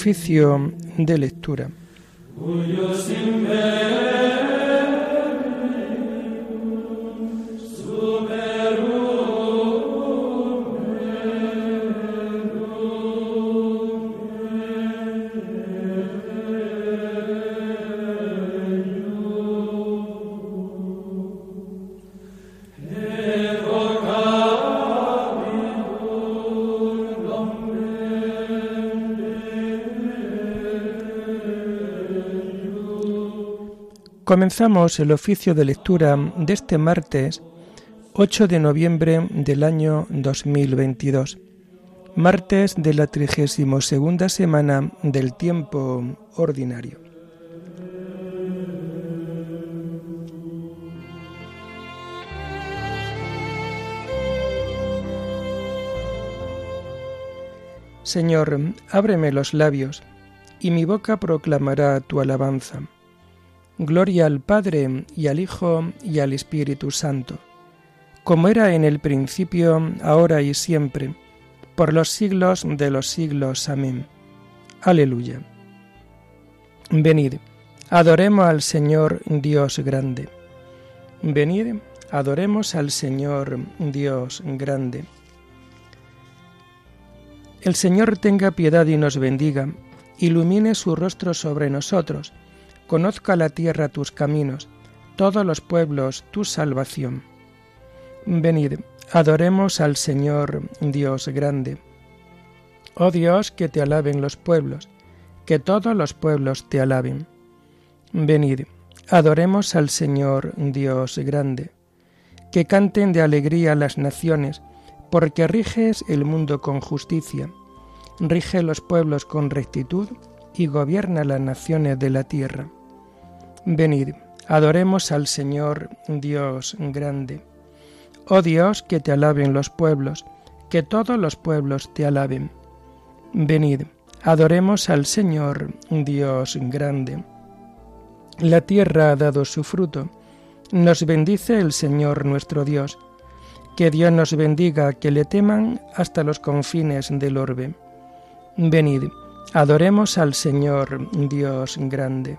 Oficio de lectura. Comenzamos el oficio de lectura de este martes 8 de noviembre del año 2022, martes de la 32 semana del tiempo ordinario. Señor, ábreme los labios, y mi boca proclamará tu alabanza. Gloria al Padre y al Hijo y al Espíritu Santo, como era en el principio, ahora y siempre, por los siglos de los siglos. Amén. Aleluya. Venid, adoremos al Señor Dios grande. Venid, adoremos al Señor Dios grande. El Señor tenga piedad y nos bendiga, ilumine su rostro sobre nosotros, Conozca la tierra tus caminos, todos los pueblos tu salvación. Venid, adoremos al Señor Dios grande. Oh Dios, que te alaben los pueblos, que todos los pueblos te alaben. Venid, adoremos al Señor Dios grande. Que canten de alegría las naciones, porque riges el mundo con justicia, rige los pueblos con rectitud y gobierna las naciones de la tierra. Venid, adoremos al Señor Dios grande. Oh Dios, que te alaben los pueblos, que todos los pueblos te alaben. Venid, adoremos al Señor Dios grande. La tierra ha dado su fruto. Nos bendice el Señor nuestro Dios. Que Dios nos bendiga, que le teman hasta los confines del orbe. Venid, adoremos al Señor Dios grande.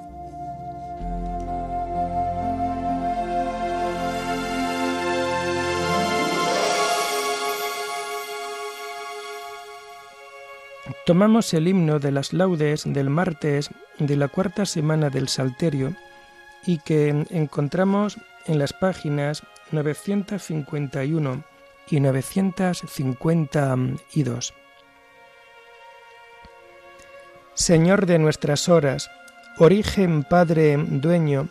Tomamos el himno de las laudes del martes de la cuarta semana del Salterio y que encontramos en las páginas 951 y 952. Señor de nuestras horas, origen Padre dueño,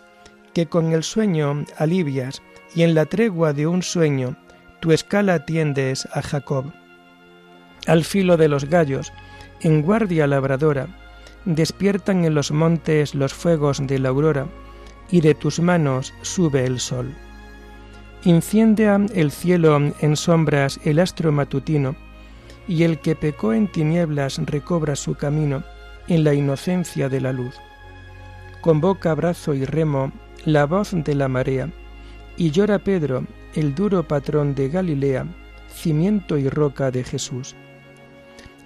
que con el sueño alivias y en la tregua de un sueño tu escala tiendes a Jacob. Al filo de los gallos, en guardia labradora, despiertan en los montes los fuegos de la aurora, y de tus manos sube el sol. Inciende el cielo en sombras el astro matutino, y el que pecó en tinieblas recobra su camino en la inocencia de la luz. Convoca brazo y remo la voz de la marea, y llora Pedro, el duro patrón de Galilea, cimiento y roca de Jesús.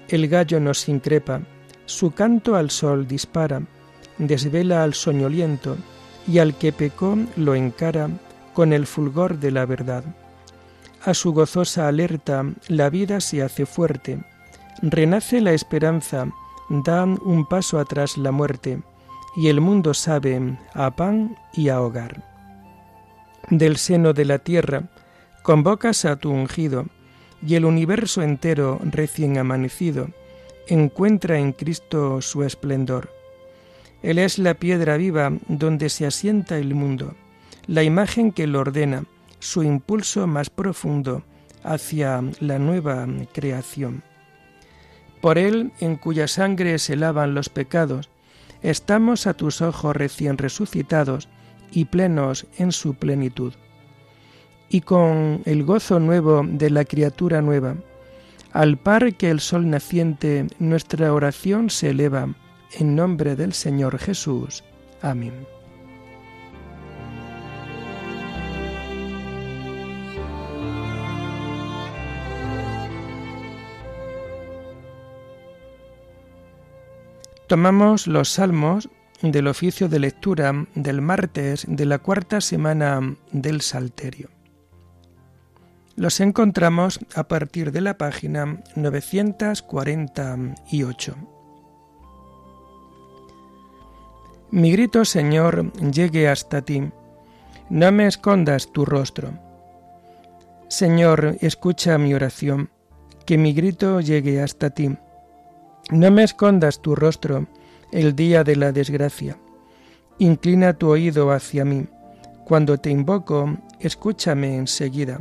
El gallo nos increpa, su canto al sol dispara, desvela al soñoliento, y al que pecó lo encara con el fulgor de la verdad. A su gozosa alerta la vida se hace fuerte, renace la esperanza, da un paso atrás la muerte, y el mundo sabe a pan y a hogar. Del seno de la tierra convocas a tu ungido, y el universo entero recién amanecido encuentra en Cristo su esplendor. Él es la piedra viva donde se asienta el mundo, la imagen que lo ordena, su impulso más profundo hacia la nueva creación. Por Él, en cuya sangre se lavan los pecados, estamos a tus ojos recién resucitados y plenos en su plenitud y con el gozo nuevo de la criatura nueva, Al par que el sol naciente, nuestra oración se eleva, en nombre del Señor Jesús. Amén. Tomamos los salmos del oficio de lectura del martes de la cuarta semana del Salterio. Los encontramos a partir de la página 948. Mi grito, Señor, llegue hasta ti. No me escondas tu rostro. Señor, escucha mi oración, que mi grito llegue hasta ti. No me escondas tu rostro el día de la desgracia. Inclina tu oído hacia mí. Cuando te invoco, escúchame enseguida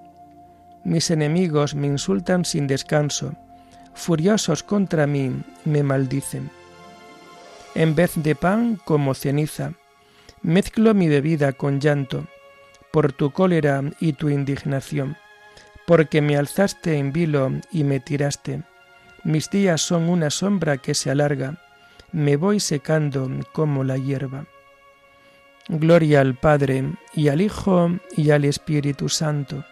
Mis enemigos me insultan sin descanso, furiosos contra mí me maldicen. En vez de pan como ceniza, mezclo mi bebida con llanto, por tu cólera y tu indignación, porque me alzaste en vilo y me tiraste. Mis días son una sombra que se alarga, me voy secando como la hierba. Gloria al Padre, y al Hijo, y al Espíritu Santo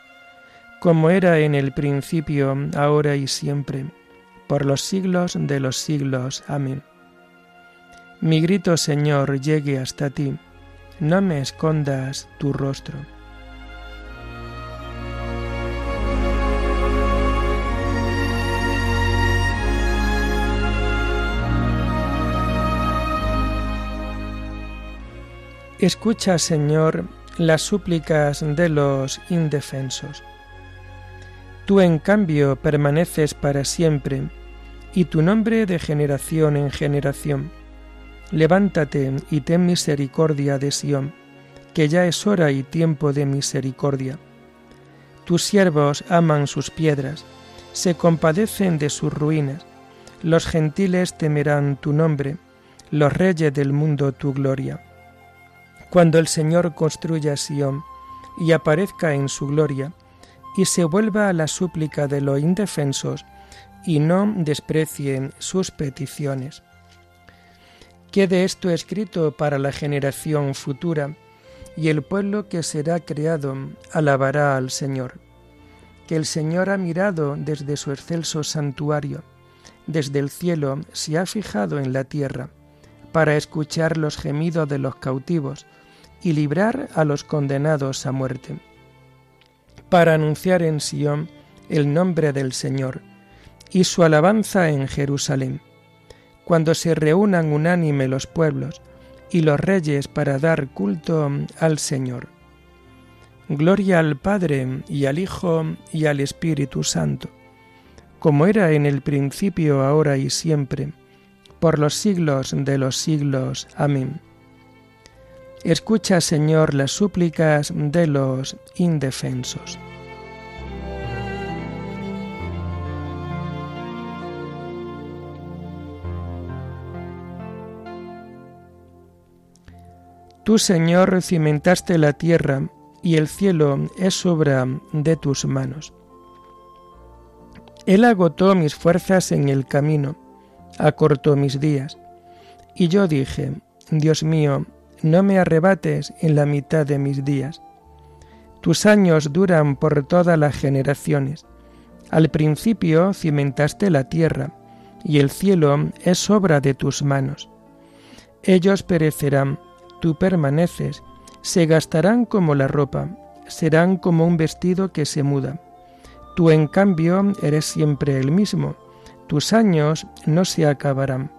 como era en el principio, ahora y siempre, por los siglos de los siglos. Amén. Mi grito, Señor, llegue hasta ti, no me escondas tu rostro. Escucha, Señor, las súplicas de los indefensos Tú en cambio permaneces para siempre, y tu nombre de generación en generación. Levántate y ten misericordia de Sión, que ya es hora y tiempo de misericordia. Tus siervos aman sus piedras, se compadecen de sus ruinas. Los gentiles temerán tu nombre, los reyes del mundo tu gloria. Cuando el Señor construya Sión y aparezca en su gloria, y se vuelva a la súplica de los indefensos y no desprecien sus peticiones. Quede esto escrito para la generación futura, y el pueblo que será creado alabará al Señor. Que el Señor ha mirado desde su excelso santuario, desde el cielo se ha fijado en la tierra, para escuchar los gemidos de los cautivos y librar a los condenados a muerte para anunciar en Sión el nombre del Señor y su alabanza en Jerusalén, cuando se reúnan unánime los pueblos y los reyes para dar culto al Señor. Gloria al Padre y al Hijo y al Espíritu Santo, como era en el principio, ahora y siempre, por los siglos de los siglos. Amén. Escucha, Señor, las súplicas de los indefensos. Tú, Señor, cimentaste la tierra, y el cielo es obra de tus manos. Él agotó mis fuerzas en el camino, acortó mis días, y yo dije, Dios mío, no me arrebates en la mitad de mis días. Tus años duran por todas las generaciones. Al principio cimentaste la tierra, y el cielo es obra de tus manos. Ellos perecerán, tú permaneces, se gastarán como la ropa, serán como un vestido que se muda. Tú en cambio eres siempre el mismo, tus años no se acabarán.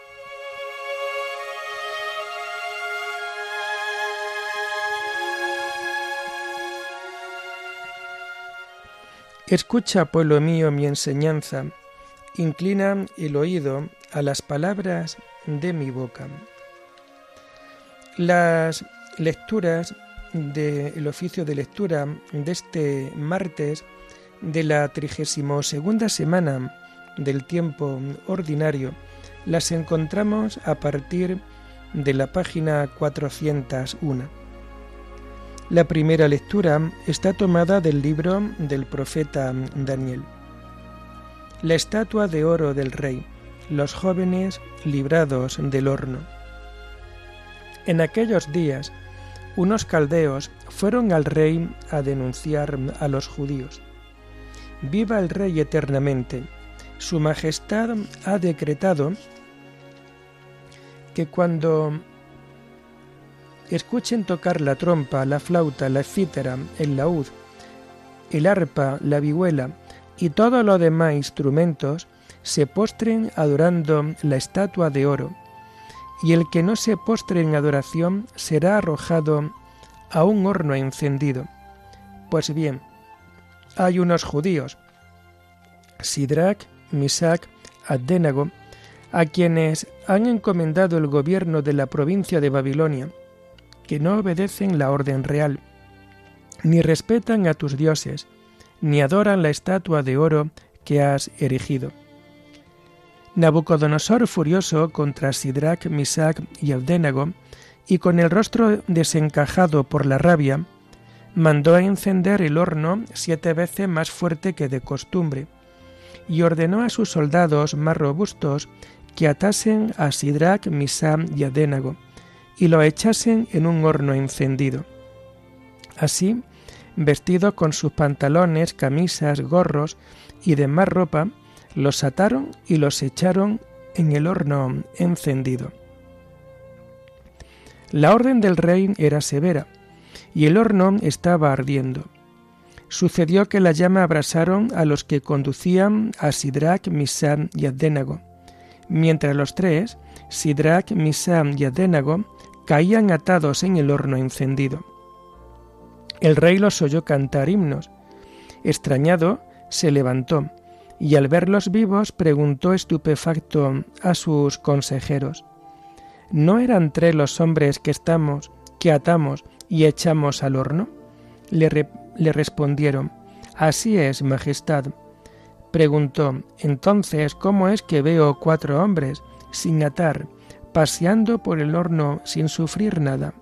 Escucha, pueblo mío, mi enseñanza, inclina el oído a las palabras de mi boca. Las lecturas del oficio de lectura de este martes de la 32 segunda semana del tiempo ordinario las encontramos a partir de la página 401. La primera lectura está tomada del libro del profeta Daniel. La estatua de oro del rey, los jóvenes librados del horno. En aquellos días, unos caldeos fueron al rey a denunciar a los judíos. Viva el rey eternamente. Su majestad ha decretado que cuando escuchen tocar la trompa, la flauta, la cítara, el laúd, el arpa, la vihuela y todos los demás instrumentos, se postren adorando la estatua de oro y el que no se postre en adoración será arrojado a un horno encendido. Pues bien, hay unos judíos, Sidrach, Misac, Abdenago, a quienes han encomendado el gobierno de la provincia de Babilonia, que no obedecen la orden real, ni respetan a tus dioses, ni adoran la estatua de oro que has erigido. Nabucodonosor, furioso contra Sidrach, Misac y Abdenago, y con el rostro desencajado por la rabia, mandó a encender el horno siete veces más fuerte que de costumbre, y ordenó a sus soldados más robustos que atasen a Sidrach, Misac y Abdenago, y lo echasen en un horno encendido. Así, vestidos con sus pantalones, camisas, gorros y demás ropa, los ataron y los echaron en el horno encendido. La orden del rey era severa, y el horno estaba ardiendo. Sucedió que la llama abrasaron a los que conducían a Sidrach, Misam y Abdenago, mientras los tres, Sidrach, Misam y Abdenago, caían atados en el horno encendido. El rey los oyó cantar himnos. Extrañado, se levantó, y al verlos vivos preguntó estupefacto a sus consejeros, ¿no eran tres los hombres que estamos, que atamos y echamos al horno? Le, le respondieron, Así es, Majestad. Preguntó, entonces, ¿cómo es que veo cuatro hombres sin atar, paseando por el horno sin sufrir nada?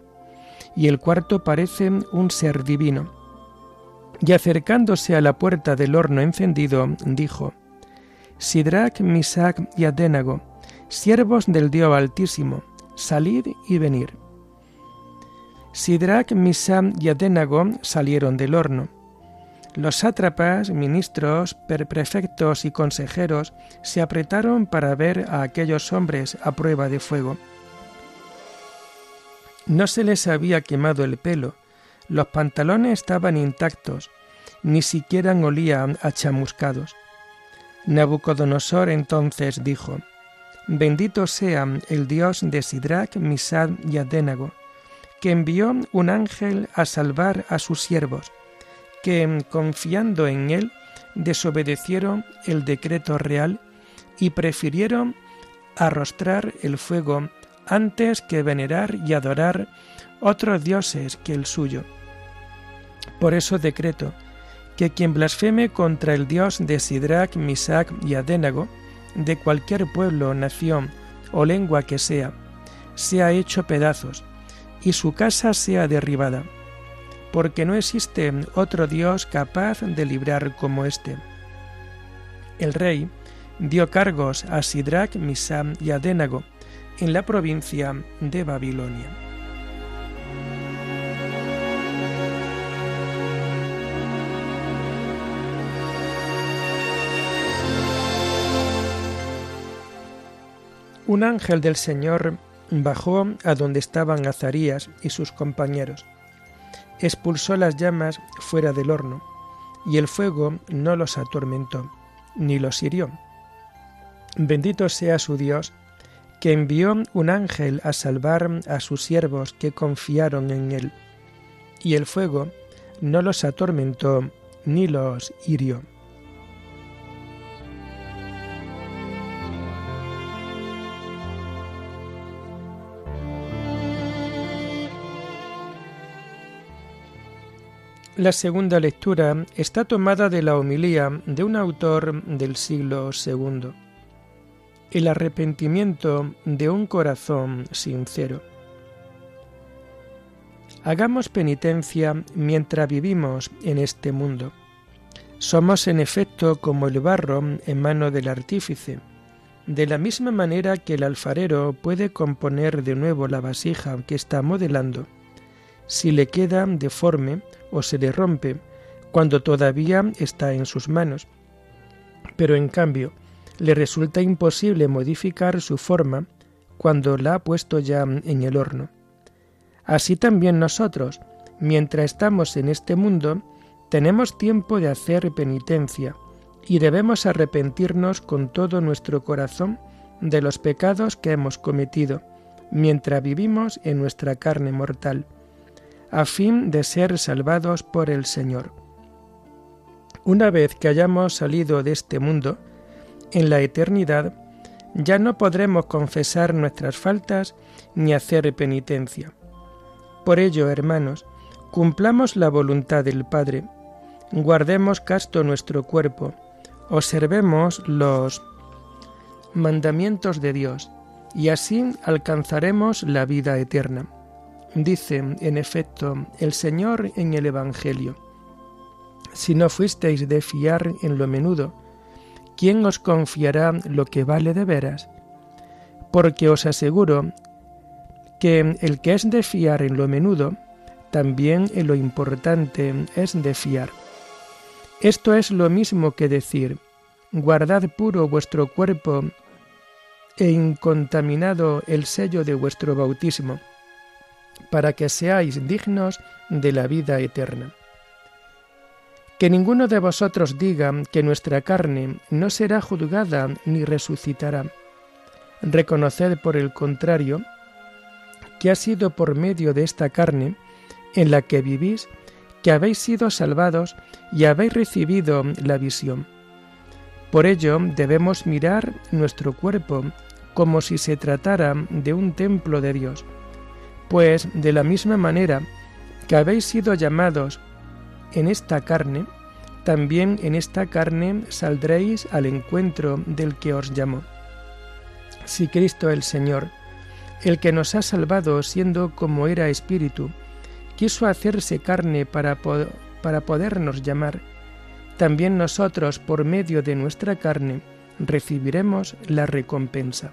Y el cuarto parece un ser divino y acercándose a la puerta del horno encendido, dijo, Sidrach, Misac y Adénago, siervos del Dios Altísimo, salid y venir. Sidrach, Misac y Adénago salieron del horno. Los sátrapas, ministros, prefectos y consejeros se apretaron para ver a aquellos hombres a prueba de fuego. No se les había quemado el pelo, los pantalones estaban intactos, ni siquiera olían a chamuscados. Nabucodonosor entonces dijo, Bendito sea el Dios de Sidrach, Misad y Adénago, que envió un ángel a salvar a sus siervos, que, confiando en él, desobedecieron el decreto real y prefirieron arrostrar el fuego antes que venerar y adorar otros dioses que el suyo. Por eso decreto que quien blasfeme contra el Dios de Sidrach, Misac y Adénago, de cualquier pueblo, nación o lengua que sea, sea hecho pedazos, y su casa sea derribada, porque no existe otro Dios capaz de librar como éste. El rey dio cargos a Sidrach, Misam y Adénago en la provincia de Babilonia. Un ángel del Señor bajó a donde estaban Azarías y sus compañeros. Expulsó las llamas fuera del horno, y el fuego no los atormentó, ni los hirió. Bendito sea su Dios, que envió un ángel a salvar a sus siervos que confiaron en él, y el fuego no los atormentó ni los hirió. La segunda lectura está tomada de la homilía de un autor del siglo II. El arrepentimiento de un corazón sincero. Hagamos penitencia mientras vivimos en este mundo. Somos en efecto como el barro en mano del artífice, de la misma manera que el alfarero puede componer de nuevo la vasija que está modelando. Si le queda deforme, o se le rompe cuando todavía está en sus manos. Pero en cambio, le resulta imposible modificar su forma cuando la ha puesto ya en el horno. Así también nosotros, mientras estamos en este mundo, tenemos tiempo de hacer penitencia y debemos arrepentirnos con todo nuestro corazón de los pecados que hemos cometido, mientras vivimos en nuestra carne mortal a fin de ser salvados por el Señor. Una vez que hayamos salido de este mundo, en la eternidad, ya no podremos confesar nuestras faltas ni hacer penitencia. Por ello, hermanos, cumplamos la voluntad del Padre, guardemos casto nuestro cuerpo, observemos los mandamientos de Dios, y así alcanzaremos la vida eterna. Dice, en efecto, el Señor en el Evangelio, si no fuisteis de fiar en lo menudo, ¿quién os confiará lo que vale de veras? Porque os aseguro que el que es de fiar en lo menudo, también en lo importante es de fiar. Esto es lo mismo que decir, guardad puro vuestro cuerpo e incontaminado el sello de vuestro bautismo para que seáis dignos de la vida eterna. Que ninguno de vosotros diga que nuestra carne no será juzgada ni resucitará. Reconoced por el contrario que ha sido por medio de esta carne en la que vivís que habéis sido salvados y habéis recibido la visión. Por ello debemos mirar nuestro cuerpo como si se tratara de un templo de Dios pues de la misma manera que habéis sido llamados en esta carne, también en esta carne saldréis al encuentro del que os llamó. Si Cristo el Señor, el que nos ha salvado siendo como era espíritu, quiso hacerse carne para, para podernos llamar, también nosotros por medio de nuestra carne recibiremos la recompensa.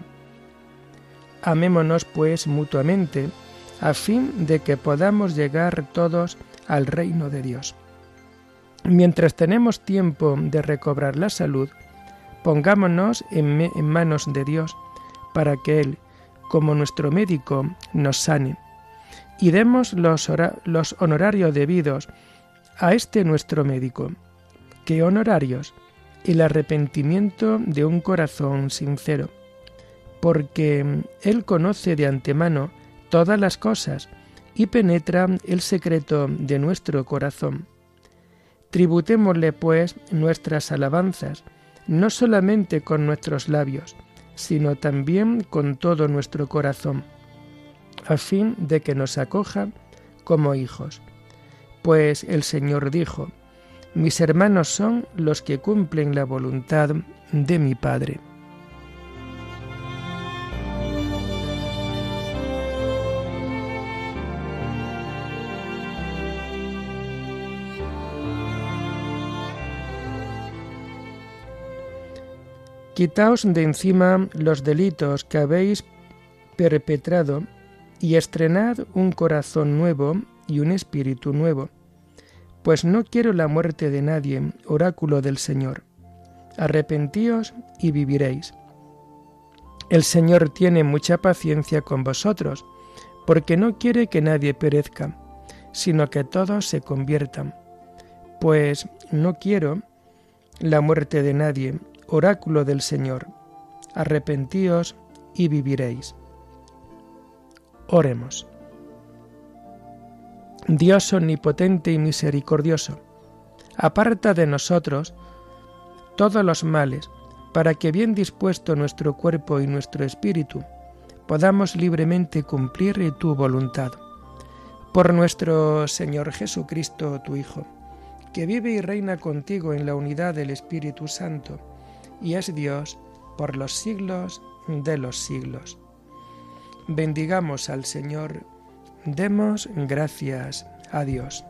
Amémonos pues mutuamente, a fin de que podamos llegar todos al reino de Dios. Mientras tenemos tiempo de recobrar la salud, pongámonos en, manos de Dios para que Él, como nuestro médico, nos sane y demos los, los honorarios debidos a este nuestro médico. ¿Qué honorarios? El arrepentimiento de un corazón sincero, porque Él conoce de antemano todas las cosas y penetra el secreto de nuestro corazón. Tributémosle, pues, nuestras alabanzas, no solamente con nuestros labios, sino también con todo nuestro corazón, a fin de que nos acoja como hijos. Pues el Señor dijo, Mis hermanos son los que cumplen la voluntad de mi Padre. Quitaos de encima los delitos que habéis perpetrado y estrenad un corazón nuevo y un espíritu nuevo, pues no quiero la muerte de nadie, oráculo del Señor. Arrepentíos y viviréis. El Señor tiene mucha paciencia con vosotros, porque no quiere que nadie perezca, sino que todos se conviertan. Pues no quiero la muerte de nadie, oráculo del Señor. Arrepentíos y viviréis. Oremos. Dios omnipotente y misericordioso, aparta de nosotros todos los males, para que bien dispuesto nuestro cuerpo y nuestro espíritu, podamos libremente cumplir tu voluntad. Por nuestro Señor Jesucristo, tu Hijo, que vive y reina contigo en la unidad del Espíritu Santo, y es Dios por los siglos de los siglos. Bendigamos al Señor, demos gracias a Dios.